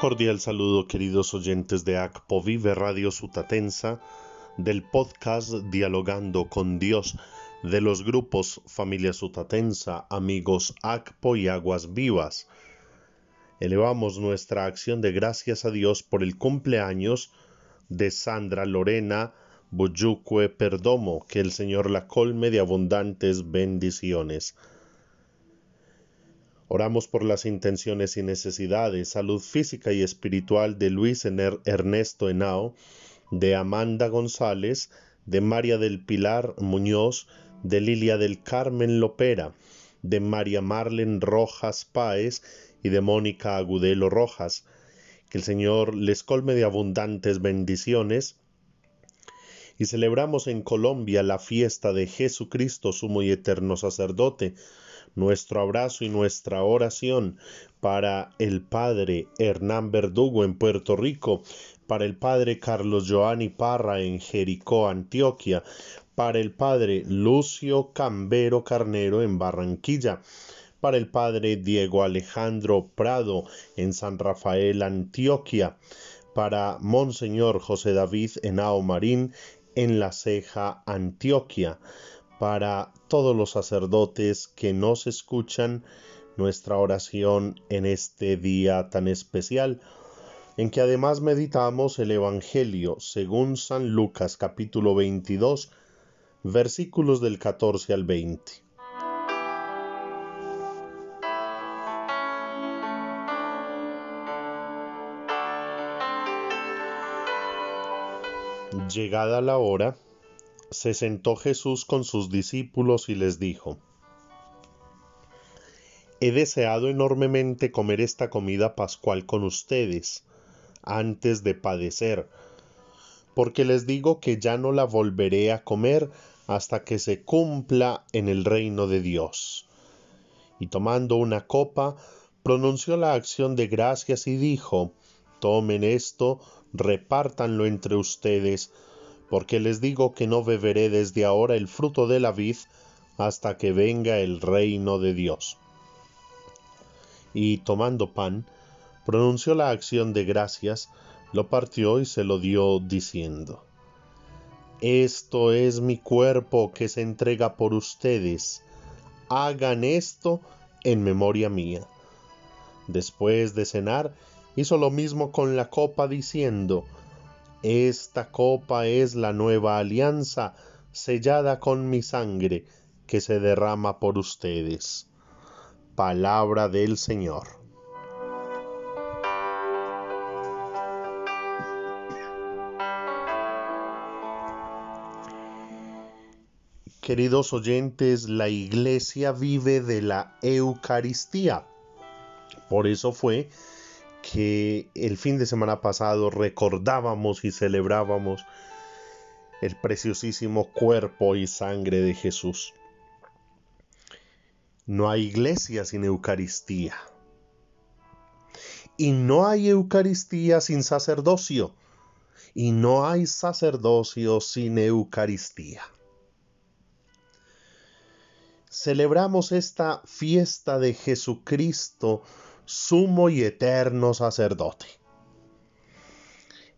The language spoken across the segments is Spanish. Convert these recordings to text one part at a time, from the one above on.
Cordial saludo queridos oyentes de ACPO Vive Radio Sutatensa, del podcast Dialogando con Dios de los grupos Familia Sutatensa, Amigos ACPO y Aguas Vivas. Elevamos nuestra acción de gracias a Dios por el cumpleaños de Sandra Lorena Buyucue Perdomo, que el Señor la colme de abundantes bendiciones. Oramos por las intenciones y necesidades, salud física y espiritual de Luis Ernesto Henao, de Amanda González, de María del Pilar Muñoz, de Lilia del Carmen Lopera, de María Marlen Rojas Páez y de Mónica Agudelo Rojas. Que el Señor les colme de abundantes bendiciones. Y celebramos en Colombia la fiesta de Jesucristo, sumo y eterno sacerdote nuestro abrazo y nuestra oración para el Padre Hernán Verdugo en Puerto Rico, para el Padre Carlos Joanny Parra en Jericó, Antioquia, para el Padre Lucio Cambero Carnero en Barranquilla, para el Padre Diego Alejandro Prado en San Rafael, Antioquia, para Monseñor José David Henao Marín en La Ceja, Antioquia, para todos los sacerdotes que nos escuchan nuestra oración en este día tan especial, en que además meditamos el Evangelio según San Lucas capítulo 22, versículos del 14 al 20. Llegada la hora, se sentó Jesús con sus discípulos y les dijo, He deseado enormemente comer esta comida pascual con ustedes, antes de padecer, porque les digo que ya no la volveré a comer hasta que se cumpla en el reino de Dios. Y tomando una copa, pronunció la acción de gracias y dijo, Tomen esto, repártanlo entre ustedes, porque les digo que no beberé desde ahora el fruto de la vid hasta que venga el reino de Dios. Y tomando pan, pronunció la acción de gracias, lo partió y se lo dio diciendo, Esto es mi cuerpo que se entrega por ustedes, hagan esto en memoria mía. Después de cenar, hizo lo mismo con la copa diciendo, esta copa es la nueva alianza sellada con mi sangre que se derrama por ustedes. Palabra del Señor. Queridos oyentes, la iglesia vive de la Eucaristía. Por eso fue que el fin de semana pasado recordábamos y celebrábamos el preciosísimo cuerpo y sangre de Jesús. No hay iglesia sin Eucaristía. Y no hay Eucaristía sin sacerdocio. Y no hay sacerdocio sin Eucaristía. Celebramos esta fiesta de Jesucristo sumo y eterno sacerdote.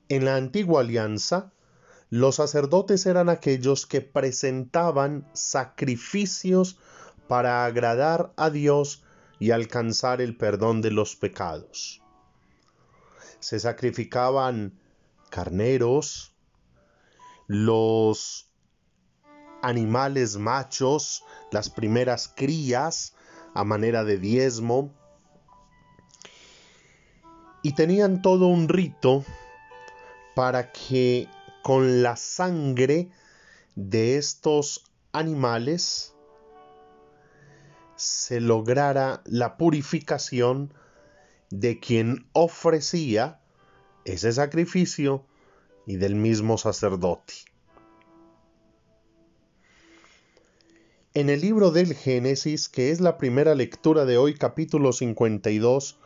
En la antigua alianza, los sacerdotes eran aquellos que presentaban sacrificios para agradar a Dios y alcanzar el perdón de los pecados. Se sacrificaban carneros, los animales machos, las primeras crías a manera de diezmo, y tenían todo un rito para que con la sangre de estos animales se lograra la purificación de quien ofrecía ese sacrificio y del mismo sacerdote. En el libro del Génesis, que es la primera lectura de hoy, capítulo 52,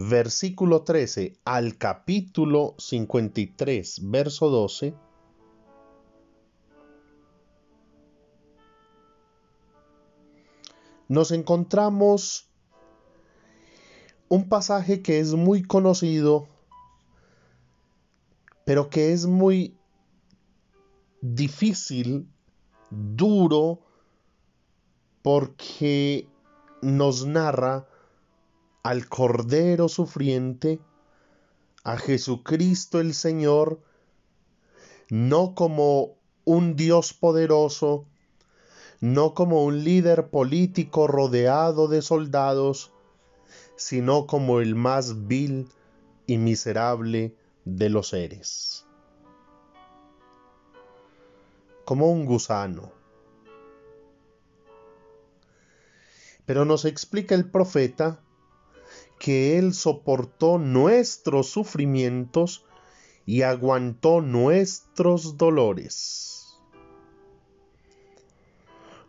versículo 13 al capítulo 53, verso 12, nos encontramos un pasaje que es muy conocido, pero que es muy difícil, duro, porque nos narra al Cordero sufriente, a Jesucristo el Señor, no como un Dios poderoso, no como un líder político rodeado de soldados, sino como el más vil y miserable de los seres. Como un gusano. Pero nos explica el profeta que Él soportó nuestros sufrimientos y aguantó nuestros dolores.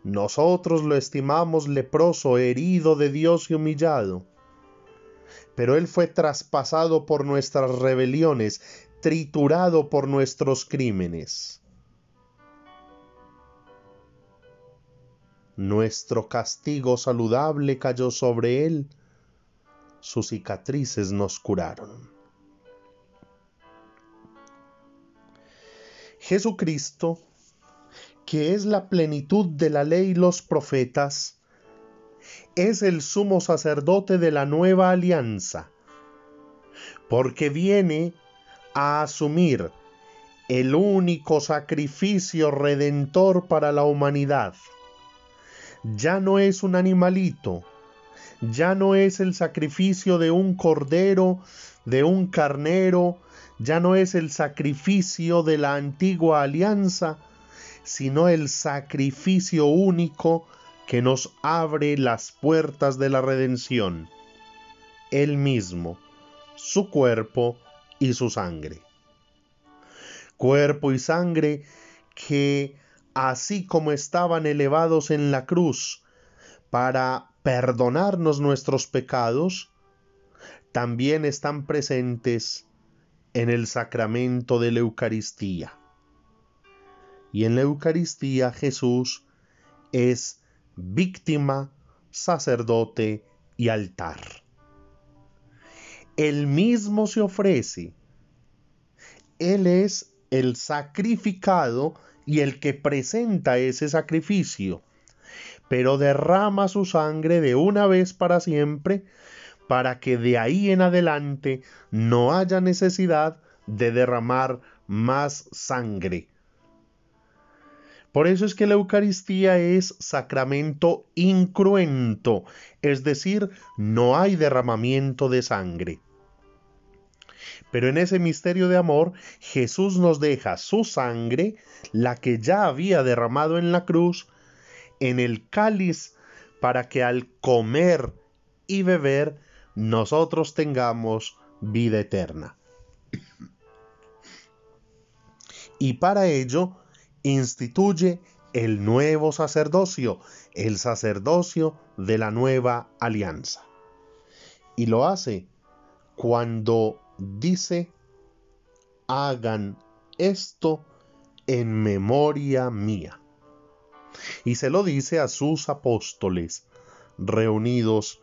Nosotros lo estimamos leproso, herido de Dios y humillado, pero Él fue traspasado por nuestras rebeliones, triturado por nuestros crímenes. Nuestro castigo saludable cayó sobre Él, sus cicatrices nos curaron. Jesucristo, que es la plenitud de la ley y los profetas, es el sumo sacerdote de la nueva alianza, porque viene a asumir el único sacrificio redentor para la humanidad. Ya no es un animalito, ya no es el sacrificio de un cordero, de un carnero, ya no es el sacrificio de la antigua alianza, sino el sacrificio único que nos abre las puertas de la redención. Él mismo, su cuerpo y su sangre. Cuerpo y sangre que, así como estaban elevados en la cruz para perdonarnos nuestros pecados, también están presentes en el sacramento de la Eucaristía. Y en la Eucaristía Jesús es víctima, sacerdote y altar. Él mismo se ofrece. Él es el sacrificado y el que presenta ese sacrificio pero derrama su sangre de una vez para siempre, para que de ahí en adelante no haya necesidad de derramar más sangre. Por eso es que la Eucaristía es sacramento incruento, es decir, no hay derramamiento de sangre. Pero en ese misterio de amor, Jesús nos deja su sangre, la que ya había derramado en la cruz, en el cáliz para que al comer y beber nosotros tengamos vida eterna. Y para ello instituye el nuevo sacerdocio, el sacerdocio de la nueva alianza. Y lo hace cuando dice, hagan esto en memoria mía y se lo dice a sus apóstoles reunidos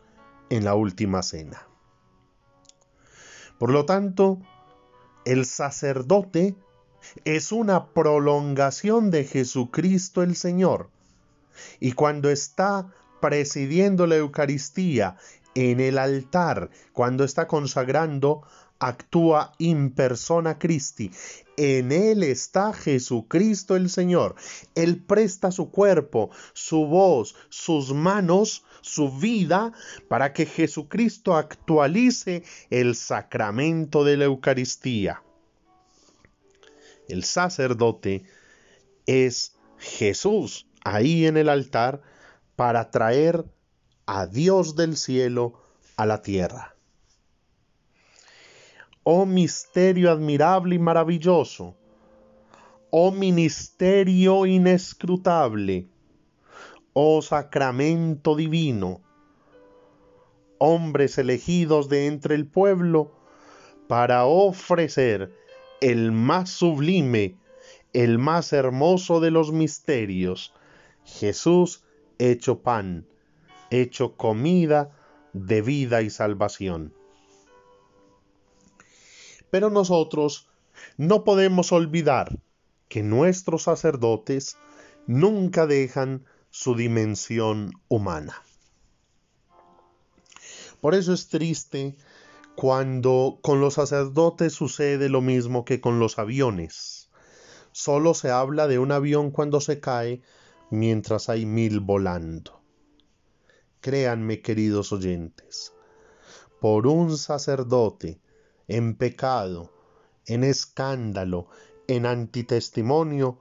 en la última cena. Por lo tanto, el sacerdote es una prolongación de Jesucristo el Señor. Y cuando está presidiendo la Eucaristía en el altar, cuando está consagrando, actúa in persona Christi. En Él está Jesucristo el Señor. Él presta su cuerpo, su voz, sus manos, su vida, para que Jesucristo actualice el sacramento de la Eucaristía. El sacerdote es Jesús ahí en el altar para traer a Dios del cielo a la tierra oh misterio admirable y maravilloso, oh ministerio inescrutable, oh sacramento divino, hombres elegidos de entre el pueblo, para ofrecer el más sublime, el más hermoso de los misterios, Jesús hecho pan, hecho comida de vida y salvación. Pero nosotros no podemos olvidar que nuestros sacerdotes nunca dejan su dimensión humana. Por eso es triste cuando con los sacerdotes sucede lo mismo que con los aviones. Solo se habla de un avión cuando se cae mientras hay mil volando. Créanme, queridos oyentes, por un sacerdote en pecado, en escándalo, en antitestimonio,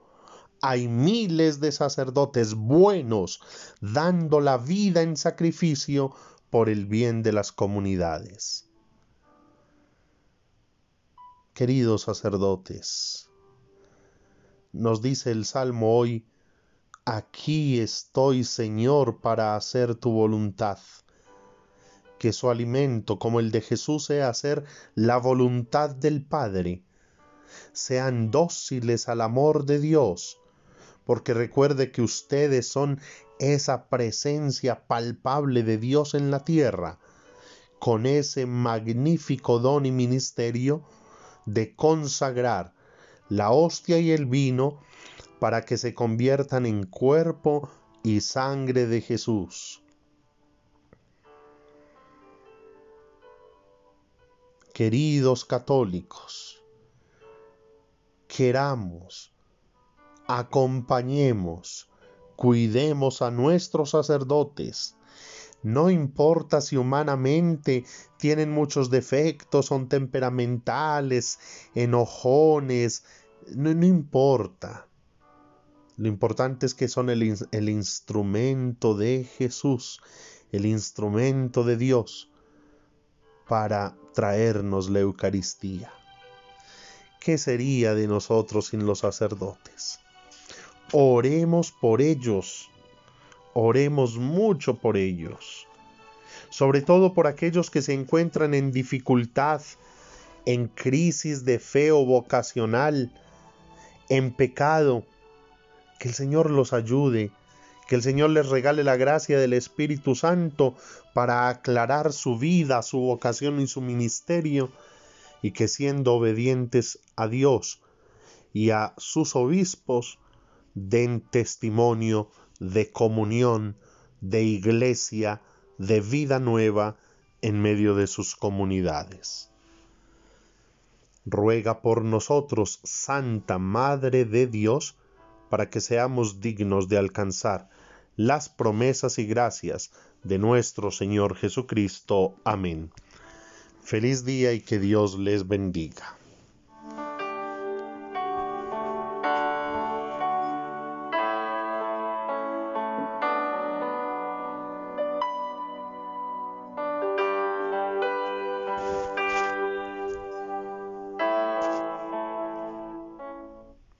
hay miles de sacerdotes buenos dando la vida en sacrificio por el bien de las comunidades. Queridos sacerdotes, nos dice el Salmo hoy, aquí estoy Señor para hacer tu voluntad. Que su alimento, como el de Jesús, sea hacer la voluntad del Padre. Sean dóciles al amor de Dios, porque recuerde que ustedes son esa presencia palpable de Dios en la tierra, con ese magnífico don y ministerio de consagrar la hostia y el vino para que se conviertan en cuerpo y sangre de Jesús. Queridos católicos, queramos acompañemos, cuidemos a nuestros sacerdotes. No importa si humanamente tienen muchos defectos, son temperamentales, enojones, no, importa. Lo importante es que son el, el instrumento de Jesús, el instrumento de Dios para traernos la Eucaristía. ¿Qué sería de nosotros sin los sacerdotes? Oremos por ellos. Oremos mucho por ellos. Sobre todo por aquellos que se encuentran en dificultad, en crisis de fe o vocacional, en pecado. Que el Señor los ayude, que el Señor les regale la gracia del Espíritu Santo para aclarar su vida, su vocación y su ministerio, y que siendo obedientes a Dios y a sus obispos, den testimonio de comunión, de iglesia, de vida nueva en medio de sus comunidades. Ruega por nosotros, Santa Madre de Dios, para que seamos dignos de alcanzar las promesas y gracias de nuestro Señor Jesucristo. Amén. Feliz día y que Dios les bendiga.